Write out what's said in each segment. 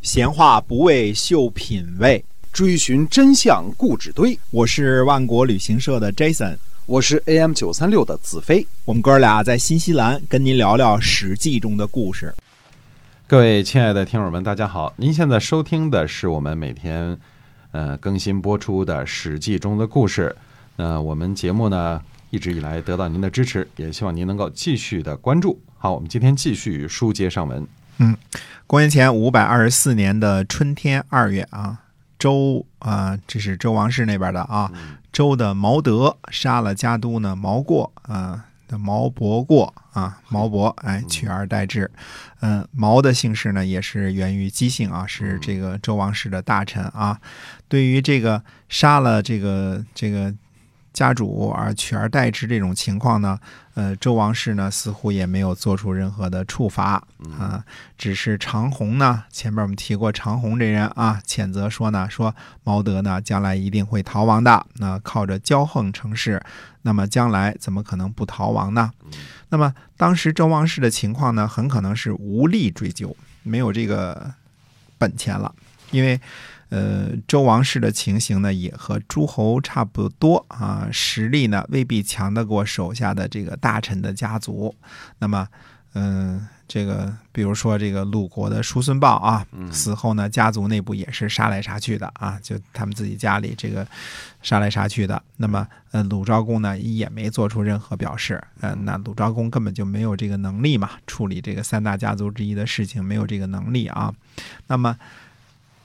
闲话不为秀品味，追寻真相故纸堆。我是万国旅行社的 Jason，我是 AM 九三六的子飞。我们哥俩在新西兰跟您聊聊《史记》中的故事。各位亲爱的听友们，大家好！您现在收听的是我们每天呃更新播出的《史记》中的故事。那我们节目呢一直以来得到您的支持，也希望您能够继续的关注。好，我们今天继续书接上文。嗯，公元前五百二十四年的春天二月啊，周啊，这是周王室那边的啊，周的毛德杀了家督呢毛过啊的毛伯过啊毛伯，哎，取而代之。嗯，毛的姓氏呢也是源于姬姓啊，是这个周王室的大臣啊。对于这个杀了这个这个。家主而取而代之这种情况呢，呃，周王室呢似乎也没有做出任何的处罚啊，只是长虹呢，前面我们提过长虹这人啊，谴责说呢，说毛德呢将来一定会逃亡的，那靠着骄横成事，那么将来怎么可能不逃亡呢？那么当时周王室的情况呢，很可能是无力追究，没有这个本钱了，因为。呃，周王室的情形呢，也和诸侯差不多啊，实力呢未必强得过手下的这个大臣的家族。那么，嗯，这个比如说这个鲁国的叔孙豹啊，死后呢，家族内部也是杀来杀去的啊，就他们自己家里这个杀来杀去的。那么，呃，鲁昭公呢也没做出任何表示。呃，那鲁昭公根本就没有这个能力嘛，处理这个三大家族之一的事情，没有这个能力啊。那么。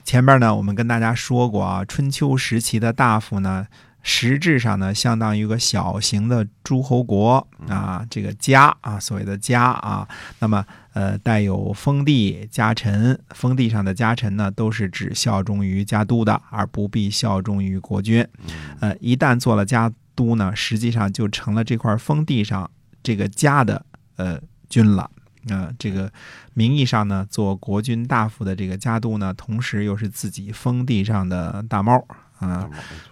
前边呢，我们跟大家说过啊，春秋时期的大夫呢，实质上呢，相当于一个小型的诸侯国啊，这个家啊，所谓的家啊，那么呃，带有封地家臣，封地上的家臣呢，都是只效忠于家督的，而不必效忠于国君。呃，一旦做了家督呢，实际上就成了这块封地上这个家的呃君了。啊，这个名义上呢，做国君大夫的这个家督呢，同时又是自己封地上的大猫啊，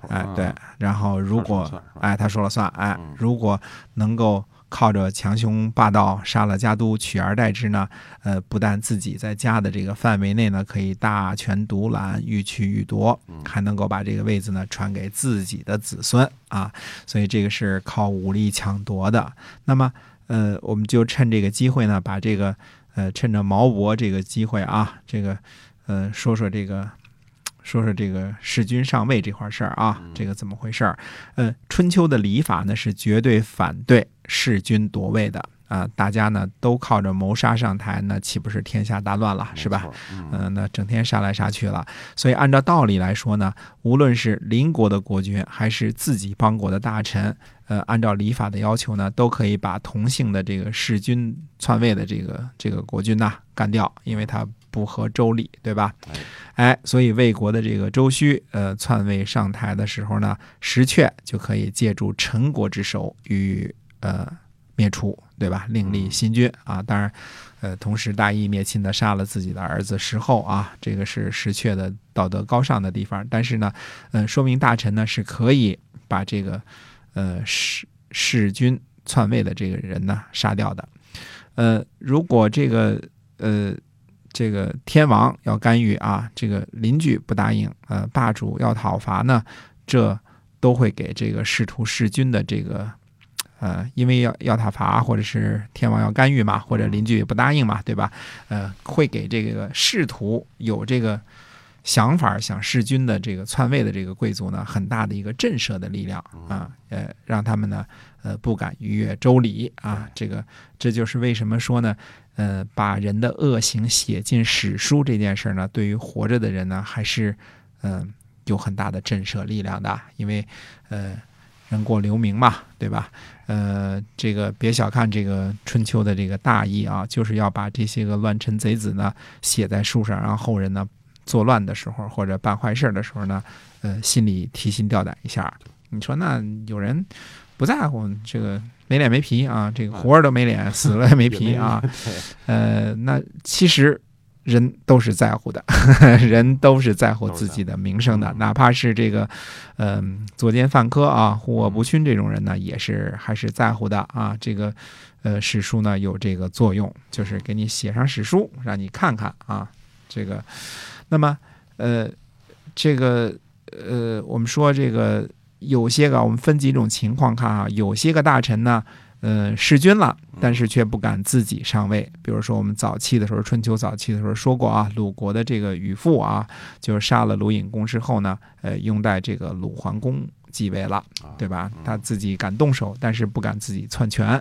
哎，对，然后如果哎他说了算，哎，如果能够靠着强凶霸道杀了家督，取而代之呢，呃，不但自己在家的这个范围内呢可以大权独揽，欲取欲夺，还能够把这个位子呢传给自己的子孙啊，所以这个是靠武力抢夺的。那么。呃，我们就趁这个机会呢，把这个呃，趁着毛博这个机会啊，这个呃，说说这个，说说这个弑君上位这块事儿啊，这个怎么回事儿？呃，春秋的礼法呢是绝对反对弑君夺位的。啊，大家呢都靠着谋杀上台，那岂不是天下大乱了，是吧？嗯，那整天杀来杀去了。所以按照道理来说呢，无论是邻国的国君，还是自己邦国的大臣，呃，按照礼法的要求呢，都可以把同姓的这个弑君篡位的这个这个国君呐干掉，因为他不合周礼，对吧？哎，所以魏国的这个周须，呃，篡位上台的时候呢，石阙就可以借助陈国之手与呃。灭除，对吧？另立新君啊！当然，呃，同时大义灭亲的杀了自己的儿子石厚啊，这个是石阙的道德高尚的地方。但是呢，嗯，说明大臣呢是可以把这个呃弑弑君篡位的这个人呢杀掉的。呃，如果这个呃这个天王要干预啊，这个邻居不答应，呃，霸主要讨伐呢，这都会给这个仕途弑君的这个。呃，因为要要他伐，或者是天王要干预嘛，或者邻居也不答应嘛，对吧？呃，会给这个试图有这个想法想弑君的这个篡位的这个贵族呢，很大的一个震慑的力量啊，呃，让他们呢，呃，不敢逾越周礼啊。这个这就是为什么说呢，呃，把人的恶行写进史书这件事呢，对于活着的人呢，还是嗯有很大的震慑力量的，因为呃。人过留名嘛，对吧？呃，这个别小看这个春秋的这个大义啊，就是要把这些个乱臣贼子呢写在书上，让后人呢作乱的时候或者办坏事的时候呢，呃，心里提心吊胆一下。你说那有人不在乎这个没脸没皮啊？这个活着都没脸，死了也没 皮啊？呃，那其实。人都是在乎的，人都是在乎自己的名声的，哪怕是这个，嗯，作奸犯科啊，护恶不熏这种人呢，也是还是在乎的啊。这个，呃，史书呢有这个作用，就是给你写上史书，让你看看啊，这个，那么呃，这个呃，我们说这个有些个，我们分几种情况看啊，有些个大臣呢。呃，弑君了，但是却不敢自己上位。比如说，我们早期的时候，春秋早期的时候说过啊，鲁国的这个禹父啊，就是杀了鲁隐公之后呢，呃，拥戴这个鲁桓公继位了，对吧？他自己敢动手，但是不敢自己篡权。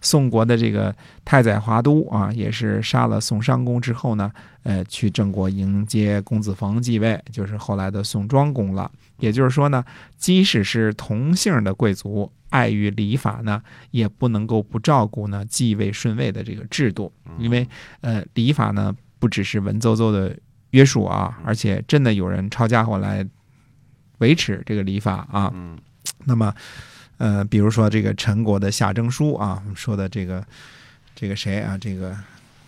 宋国的这个太宰华都啊，也是杀了宋襄公之后呢，呃，去郑国迎接公子冯继位，就是后来的宋庄公了。也就是说呢，即使是同姓的贵族。碍于礼法呢，也不能够不照顾呢继位顺位的这个制度，因为呃礼法呢不只是文绉绉的约束啊，而且真的有人抄家伙来维持这个礼法啊。那么呃，比如说这个陈国的夏征舒啊，我们说的这个这个谁啊，这个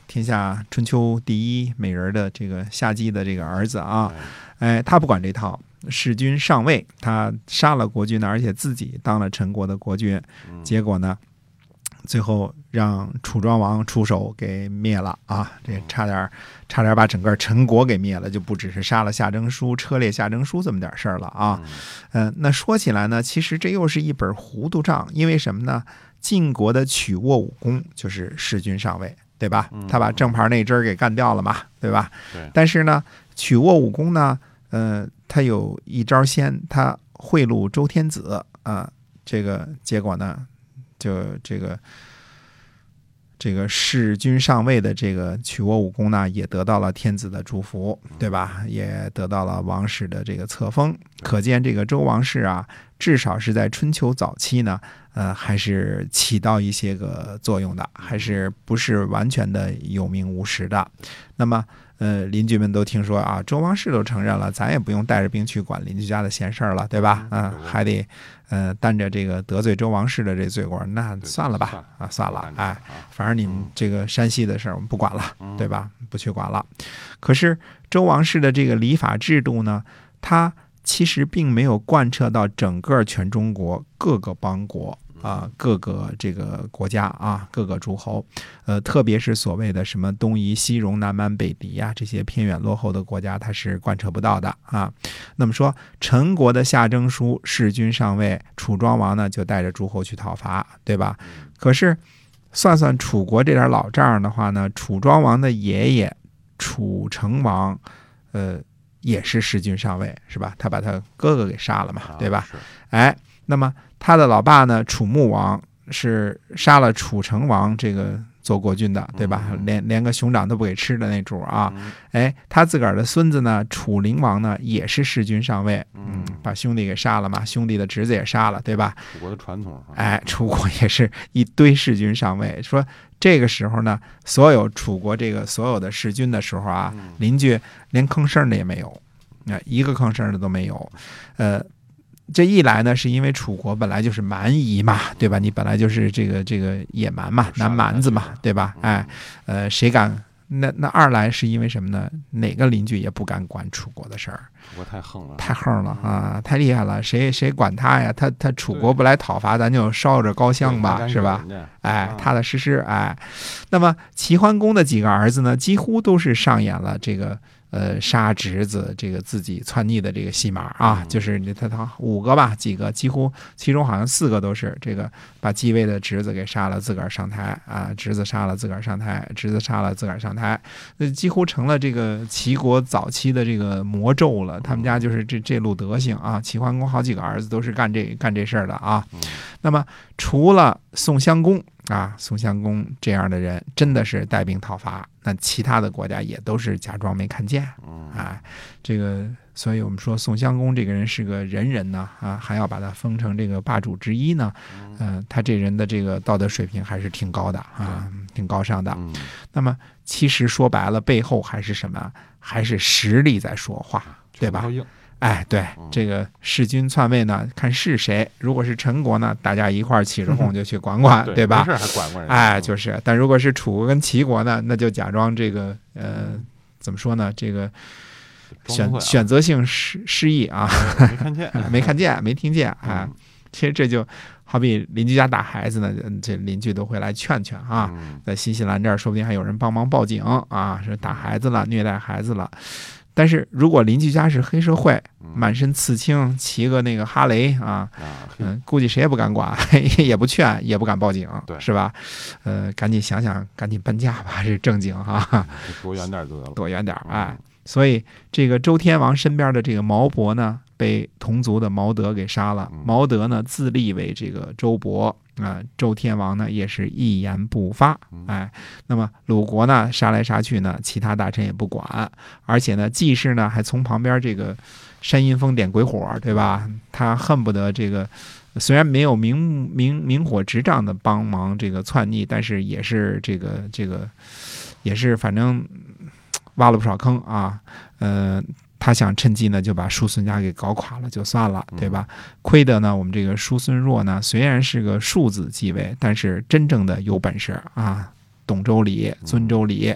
天下春秋第一美人的这个夏姬的这个儿子啊，哎，他不管这套。弑君上位，他杀了国君呢，而且自己当了陈国的国君，结果呢，最后让楚庄王出手给灭了啊！这差点差点把整个陈国给灭了，就不只是杀了夏征舒、车裂夏征舒这么点事儿了啊！嗯，那说起来呢，其实这又是一本糊涂账，因为什么呢？晋国的曲沃武公就是弑君上位，对吧？他把正牌那支儿给干掉了嘛，对吧？对。但是呢，曲沃武公呢？呃，他有一招先，他贿赂周天子啊，这个结果呢，就这个这个弑君上位的这个曲沃武功呢，也得到了天子的祝福，对吧？也得到了王室的这个册封，可见这个周王室啊，至少是在春秋早期呢，呃，还是起到一些个作用的，还是不是完全的有名无实的。那么。呃，邻居们都听说啊，周王室都承认了，咱也不用带着兵去管邻居家的闲事儿了，对吧？嗯，还得，呃，担着这个得罪周王室的这罪过，那算了吧，啊，算了，哎，反正你们这个山西的事儿我们不管了，对吧？不去管了。可是周王室的这个礼法制度呢，它其实并没有贯彻到整个全中国各个邦国。啊，各个这个国家啊，各个诸侯，呃，特别是所谓的什么东夷、西戎、南蛮、北狄啊，这些偏远落后的国家，它是贯彻不到的啊。那么说，陈国的夏征舒弑君上位，楚庄王呢就带着诸侯去讨伐，对吧？可是算算楚国这点老账的话呢，楚庄王的爷爷楚成王，呃，也是弑君上位，是吧？他把他哥哥给杀了嘛，对吧？哎，那么。他的老爸呢，楚穆王是杀了楚成王这个做国君的，对吧？连连个熊掌都不给吃的那主啊！哎，他自个儿的孙子呢，楚灵王呢，也是弑君上位，嗯，把兄弟给杀了嘛，兄弟的侄子也杀了，对吧？楚国的传统，哎，楚国也是一堆弑君上位。说这个时候呢，所有楚国这个所有的弑君的时候啊，邻居连吭声的也没有，那一个吭声的都没有，呃。这一来呢，是因为楚国本来就是蛮夷嘛，对吧？你本来就是这个这个野蛮嘛，南蛮子嘛，对吧？哎，呃，谁敢？那那二来是因为什么呢？哪个邻居也不敢管楚国的事儿。楚国太横了，太横了啊！太厉害了，谁谁管他呀？他他楚国不来讨伐，咱就烧着高香吧，是吧？哎，踏踏实实哎。那么齐桓公的几个儿子呢，几乎都是上演了这个。呃，杀侄子这个自己篡逆的这个戏码啊，就是他他五个吧，几个几乎其中好像四个都是这个把继位的侄子给杀了，自个儿上台啊，侄子杀了自个儿上台，侄子杀了自个儿上台，那几乎成了这个齐国早期的这个魔咒了。他们家就是这这路德行啊，齐桓公好几个儿子都是干这干这事儿的啊。那么除了宋襄公。啊，宋襄公这样的人真的是带兵讨伐，那其他的国家也都是假装没看见。啊，这个，所以我们说宋襄公这个人是个仁人呢，啊，还要把他封成这个霸主之一呢。嗯，他这人的这个道德水平还是挺高的啊，挺高尚的。那么其实说白了，背后还是什么？还是实力在说话，对吧？哎，对这个弑君篡位呢，看是谁。如果是陈国呢，大家一块儿起着哄就去管管，对吧？没事还管管人。哎，就是。但如果是楚国跟齐国呢，那就假装这个呃，怎么说呢？这个选选择性失失忆啊，没看见，没看见，没听见啊。其实这就好比邻居家打孩子呢，嗯这邻居都会来劝劝啊。嗯在新西兰这儿，说不定还有人帮忙报警啊，说打孩子了、虐待孩子了。但是如果邻居家是黑社会，满身刺青，骑个那个哈雷啊，啊，嗯，估计谁也不敢管，也不劝，也不敢报警，对是吧？呃，赶紧想想，赶紧搬家吧，是正经哈、躲远点得了。躲远点，哎。所以这个周天王身边的这个毛伯呢，被同族的毛德给杀了嗯。毛德呢自立为这个周伯啊、周天王呢也是一言不发，嗯哎。那么鲁国呢杀来杀去呢，其他大臣也不管，而且呢季氏呢还从旁边这个煽阴风点鬼火，对吧？他恨不得这个。虽然没有明明明火执仗的帮忙这个篡逆，但是也是这个这个，也是反正 挖了不少坑啊。呃，他想趁机呢就把叔孙家给搞垮了就算了，对吧？亏得呢我们这个叔孙弱呢虽然是个庶子继位，但是真正的有本事啊，懂周礼、尊周礼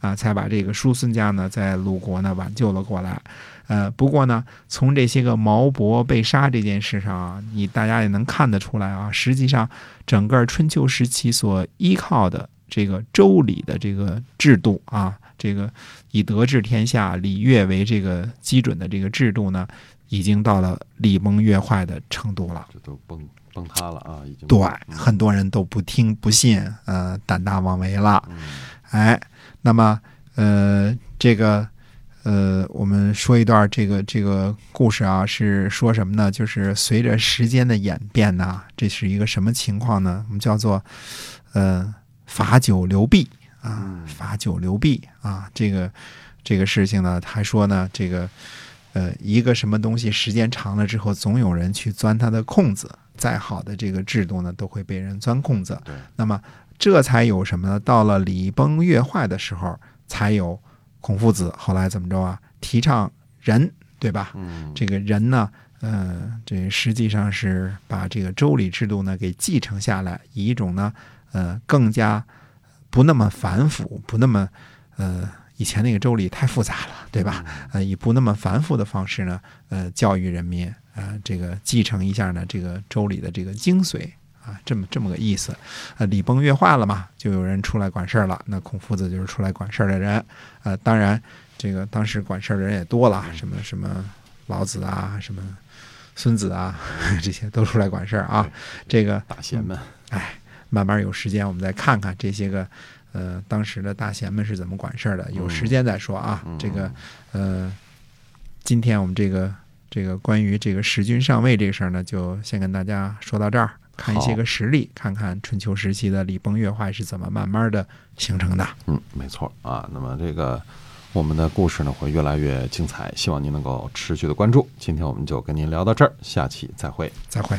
啊，才把这个叔孙家呢在鲁国呢挽救了过来。呃，不过呢，从这些个毛伯被杀这件事上啊，你大家也能看得出来啊，实际上整个春秋时期所依靠的这个周礼的这个制度啊，这个以德治天下、礼乐为这个基准的这个制度呢，已经到了礼崩乐坏的程度了。这都崩崩塌了啊，已经对，嗯很多人都不听不信，呃，胆大妄为了。嗯哎，那么呃，这个呃，我们说一段这个这个故事啊，是说什么呢？就是随着时间的演变呢，这是一个什么情况呢？我们叫做呃罚酒流弊啊，嗯罚酒流弊啊，这个这个事情呢，他说呢，这个呃一个什么东西时间长了之后，总有人去钻它的空子。再好的这个制度呢，都会被人钻空子。对，那么这才有什么呢？到了礼崩乐坏的时候，才有孔夫子后来怎么着啊？提倡仁，对吧？嗯，这个仁呢，呃，这实际上是把这个周礼制度呢给继承下来，以一种呢，呃，更加不那么繁复，不那么呃，以前那个周礼太复杂了，对吧？呃，以不那么繁复的方式呢，呃，教育人民，呃，这个继承一下呢这个周礼的这个精髓啊，这么这么个意思。呃，礼崩乐坏了嘛，就有人出来管事儿了。那孔夫子就是出来管事儿的人。呃，当然，这个当时管事儿的人也多了，什么什么老子啊，什么孙子啊，这些都出来管事儿啊。这个大贤们，哎，慢慢有时间我们再看看这些个呃当时的大贤们是怎么管事儿的。有时间再说啊。嗯这个呃，今天我们这个这个关于这个弑君上位这个事儿呢，就先跟大家说到这儿。看一些个实例，看看春秋时期的礼崩乐坏是怎么慢慢的形成的。嗯，没错啊。那么这个我们的故事呢会越来越精彩，希望您能够持续的关注。今天我们就跟您聊到这儿，下期再会。再会。